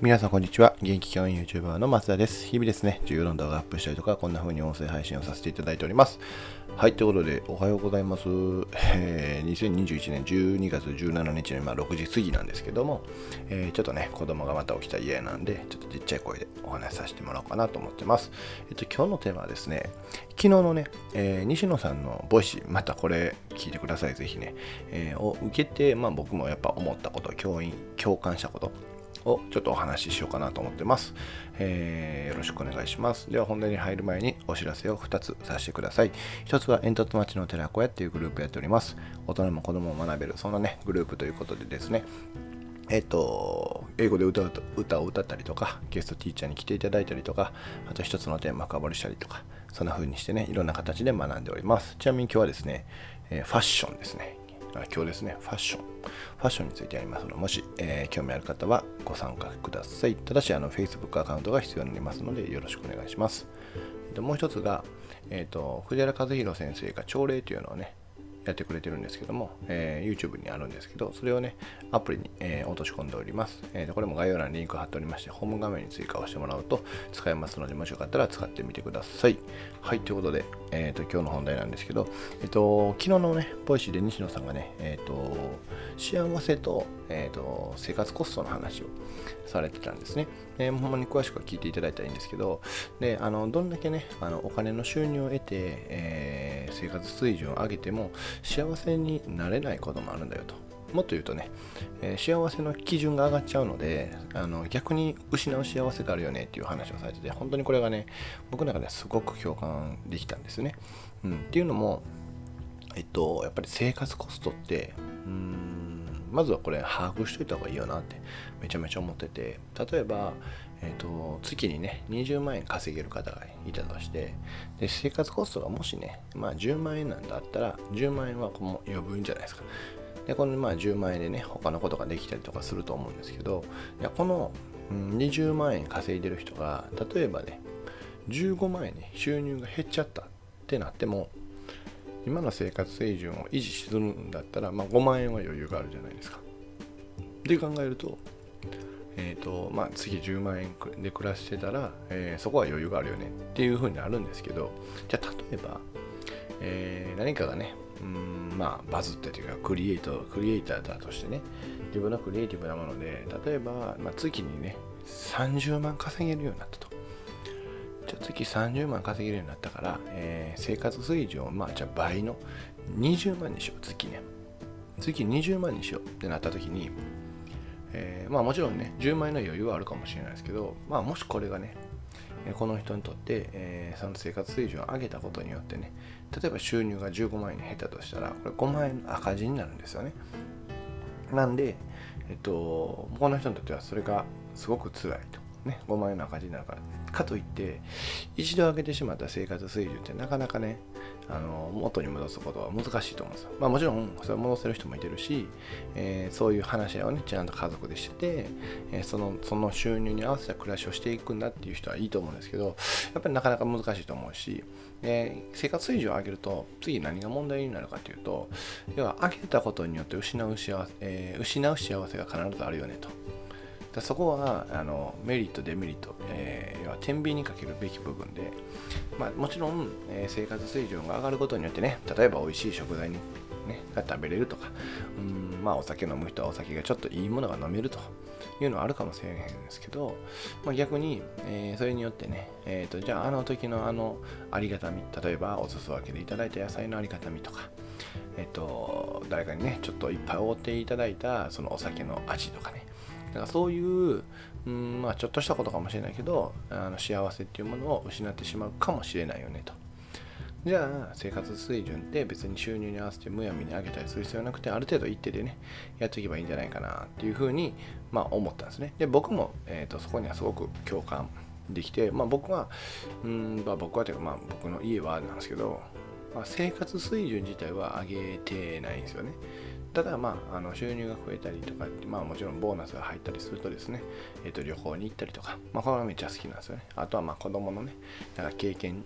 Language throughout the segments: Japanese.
皆さんこんにちは。元気教員 YouTuber の松田です。日々ですね、重要な動画アップしたりとか、こんな風に音声配信をさせていただいております。はい、ということで、おはようございます。えー、2021年12月17日の今6時過ぎなんですけども、えー、ちょっとね、子供がまた起きたら嫌なんで、ちょっとちっちゃい声でお話しさせてもらおうかなと思ってます。えっと、今日のテーマはですね、昨日のね、えー、西野さんの Voicy、またこれ聞いてください、ぜひね、え、を受けて、まあ僕もやっぱ思ったこと、教員、共感したこと、をちょっとお話ししようかなと思ってます、えー、よろしくお願いします。では本題に入る前にお知らせを2つさせてください。1つは煙突町の寺子屋っていうグループやっております。大人も子供も学べる、そんなね、グループということでですね、えっと、英語で歌う歌を歌ったりとか、ゲストティーチャーに来ていただいたりとか、あと一つのテーマ深掘りしたりとか、そんな風にしてね、いろんな形で学んでおります。ちなみに今日はですね、えファッションですね。今日ですね、ファッション。ファッションについてありますので、もし、えー、興味ある方はご参加ください。ただし、あの Facebook アカウントが必要になりますので、よろしくお願いします。もう一つが、えっと、藤原和弘先生が朝礼というのをね、やってくれてるんですけども、えー、YouTube にあるんですけど、それをね、アプリに、えー、落とし込んでおります、えー。これも概要欄にリンク貼っておりまして、ホーム画面に追加をしてもらうと使えますので、もしよかったら使ってみてください。はい、ということで、えーと、今日の本題なんですけど、えっ、と、昨日のね、 Voicy で西野さんがね、えっ、と、幸せと,、えーと、生活コストの話をされてたんですね。えー、ほんまに詳しくは聞いていただいたらいいんですけど、であのどんだけねあのお金の収入を得て、えー、生活水準を上げても幸せになれないこともあるんだよと。もっと言うとね、えー、幸せの基準が上がっちゃうのであの逆に失う幸せがあるよねっていう話をされてて本当にこれがね僕の中ですごく共感できたんですね。うん、っていうのもえっとやっぱり生活コストってうんまずはこれ把握しといた方がいいよなってめちゃめちゃ思ってて例えば、えーと、月にね20万円稼げる方がいたとしてで生活コストがもしね、まあ、10万円なんだったら10万円はもう余分じゃないですかでこのまあ10万円でね他のことができたりとかすると思うんですけどいやこの20万円稼いでる人が例えばね15万円に収入が減っちゃったってなっても今の生活水準を維持するんだったら、まあ、5万円は余裕があるじゃないですか。で考えると、えーとまあ、次10万円で暮らしてたら、えー、そこは余裕があるよねっていうふうになるんですけど、じゃあ例えば、えー、何かがね、うんまあ、バズってというかクリエイト、クリエイターだとしてね、自分のクリエイティブなもので、例えば、まあ、月にね、30万稼げるようになったと。じゃあ月30万稼げるようになったから、えー、生活水準をまあじゃあ倍の20万にしよう月ね月20万にしようってなった時に、えー、まあもちろんね10万円の余裕はあるかもしれないですけどまあもしこれがねこの人にとって、えー、その生活水準を上げたことによってね例えば収入が15万円に減ったとしたらこれ5万円の赤字になるんですよね。なんでえっとこの人にとってはそれがすごく辛いと。ね、5万円の赤字になるから。かといって、一度上げてしまった生活水準ってなかなかね、あの元に戻すことは難しいと思うんですよ。まあもちろん、それを戻せる人もいてるし、えー、そういう話し合いをね、ちゃんと家族でしてて、えー、そのその収入に合わせた暮らしをしていくんだっていう人はいいと思うんですけど、やっぱりなかなか難しいと思うし、えー、生活水準を上げると、次何が問題になるかというと、要は上げたことによって失う幸せ、え失う幸せが必ずあるよねと。だそこはあのメリット、デメリット、えー、要は天秤にかけるべき部分で、まあ、もちろん、えー、生活水準が上がることによってね、例えば美味しい食材に、ね、が食べれるとか、うんまあ、お酒飲む人はお酒がちょっといいものが飲めるというのはあるかもしれへんですけど、まあ、逆に、えー、それによってね、えーと、じゃああの時のあのありがたみ、例えばお裾分けでいただいた野菜のありがたみとか、えっ、と、誰かにね、ちょっといっぱいおごっていただいたそのお酒の味とかね、だからそういう、うんまあ、ちょっとしたことかもしれないけどあの幸せっていうものを失ってしまうかもしれないよねと。じゃあ生活水準って別に収入に合わせてむやみに上げたりする必要なくてある程度一定でねやっていけばいいんじゃないかなっていうふうに、まあ、思ったんですね。で僕も、えーと、そこにはすごく共感できて、まあ、僕はうんまあ、僕はというか、まあ、僕の家はなんですけど、まあ、生活水準自体は上げてないんですよね。ただ、まあ、あの収入が増えたりとか、まあ、もちろんボーナスが入ったりするとですね、えー、と旅行に行ったりとか、まあ、これはめっちゃ好きなんですよね。あとはまあ子供のね、なんか経験、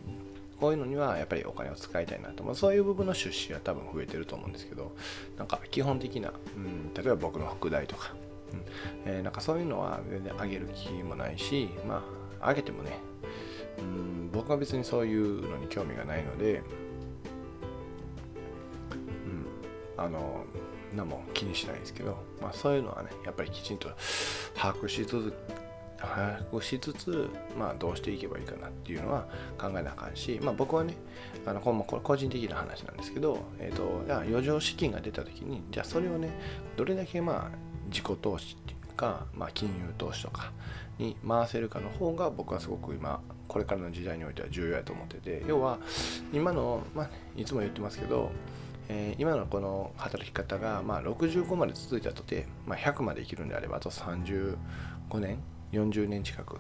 こういうのにはやっぱりお金を使いたいなと、まあ、そういう部分の出資は多分増えてると思うんですけど、なんか基本的な、うん、例えば僕の副題とか、うんえー、なんかそういうのは全然上げる気もないしまあ上げてもねうん僕は別にそういうのに興味がないので、うん、あの何も気にしないですけど、まあ、そういうのはねやっぱりきちんと把握し続把握しつつ、まあ、どうしていけばいいかなっていうのは考えなあかんし、まあ、僕はねあのこれ個人的な話なんですけど、えーと、余剰資金が出た時にじゃあそれをねどれだけまあ自己投資っていうか、まあ、金融投資とかに回せるかの方が僕はすごく今これからの時代においては重要やと思ってて要は今の、まあ、いつも言ってますけどえー、今のこの働き方が、まあ、65まで続いたとて、まあ、100まで生きるんであればあと35年40年近く、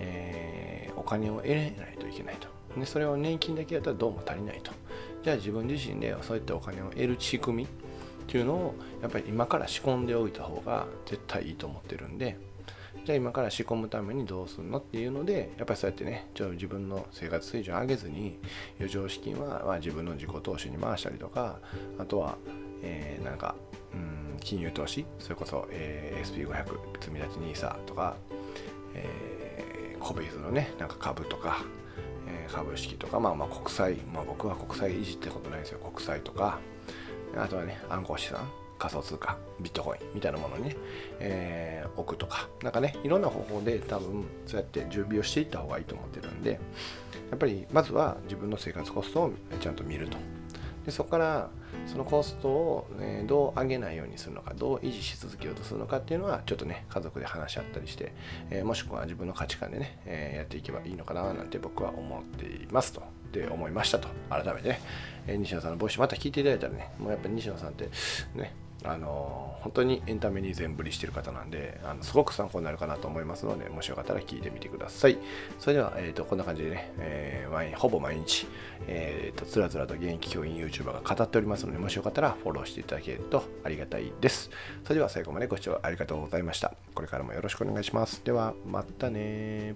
えー、お金を得ないといけないと。でそれを年金だけやったらどうも足りないと。じゃあ自分自身でそういったお金を得る仕組みっていうのをやっぱり今から仕込んでおいた方が絶対いいと思ってるんでじゃあ今から仕込むためにどうするのっていうのでやっぱりそうやってねちょ自分の生活水準上げずに余剰資金は、まあ、自分の自己投資に回したりとかあとは、えー、なんかうん金融投資それこそ、えー、SP500 積み立 NISA とか、えー、コビズのねなんか株とか、え、株式とか、まあ、まあ国債、まあ、僕は国債いじってことないですよ。国債とかあとはね暗号資産。仮想通貨ビットコインみたいなものにね、えー、置くとかなんかねいろんな方法で多分そうやって準備をしていった方がいいと思ってるんでやっぱりまずは自分の生活コストをちゃんと見ると。でそこからそのコストを、ね、どう上げないようにするのかどう維持し続けようとするのかっていうのはちょっとね家族で話し合ったりして、えー、もしくは自分の価値観でね、えー、やっていけばいいのかななんて僕は思っていますと。で思いましたと。改めてね、えー、西野さんのボイスまた聞いていただいたらねもうやっぱり西野さんってねあの本当にエンタメに全振りしてる方なんであのすごく参考になるかなと思いますのでもしよかったら聞いてみてください。それでは、えーと、こんな感じでね、えー、ほぼ毎日、えーと、つらつらと現役教員 YouTuber が語っておりますのでもしよかったらフォローしていただけるとありがたいです。それでは最後までご視聴ありがとうございました。これからもよろしくお願いします。ではまたね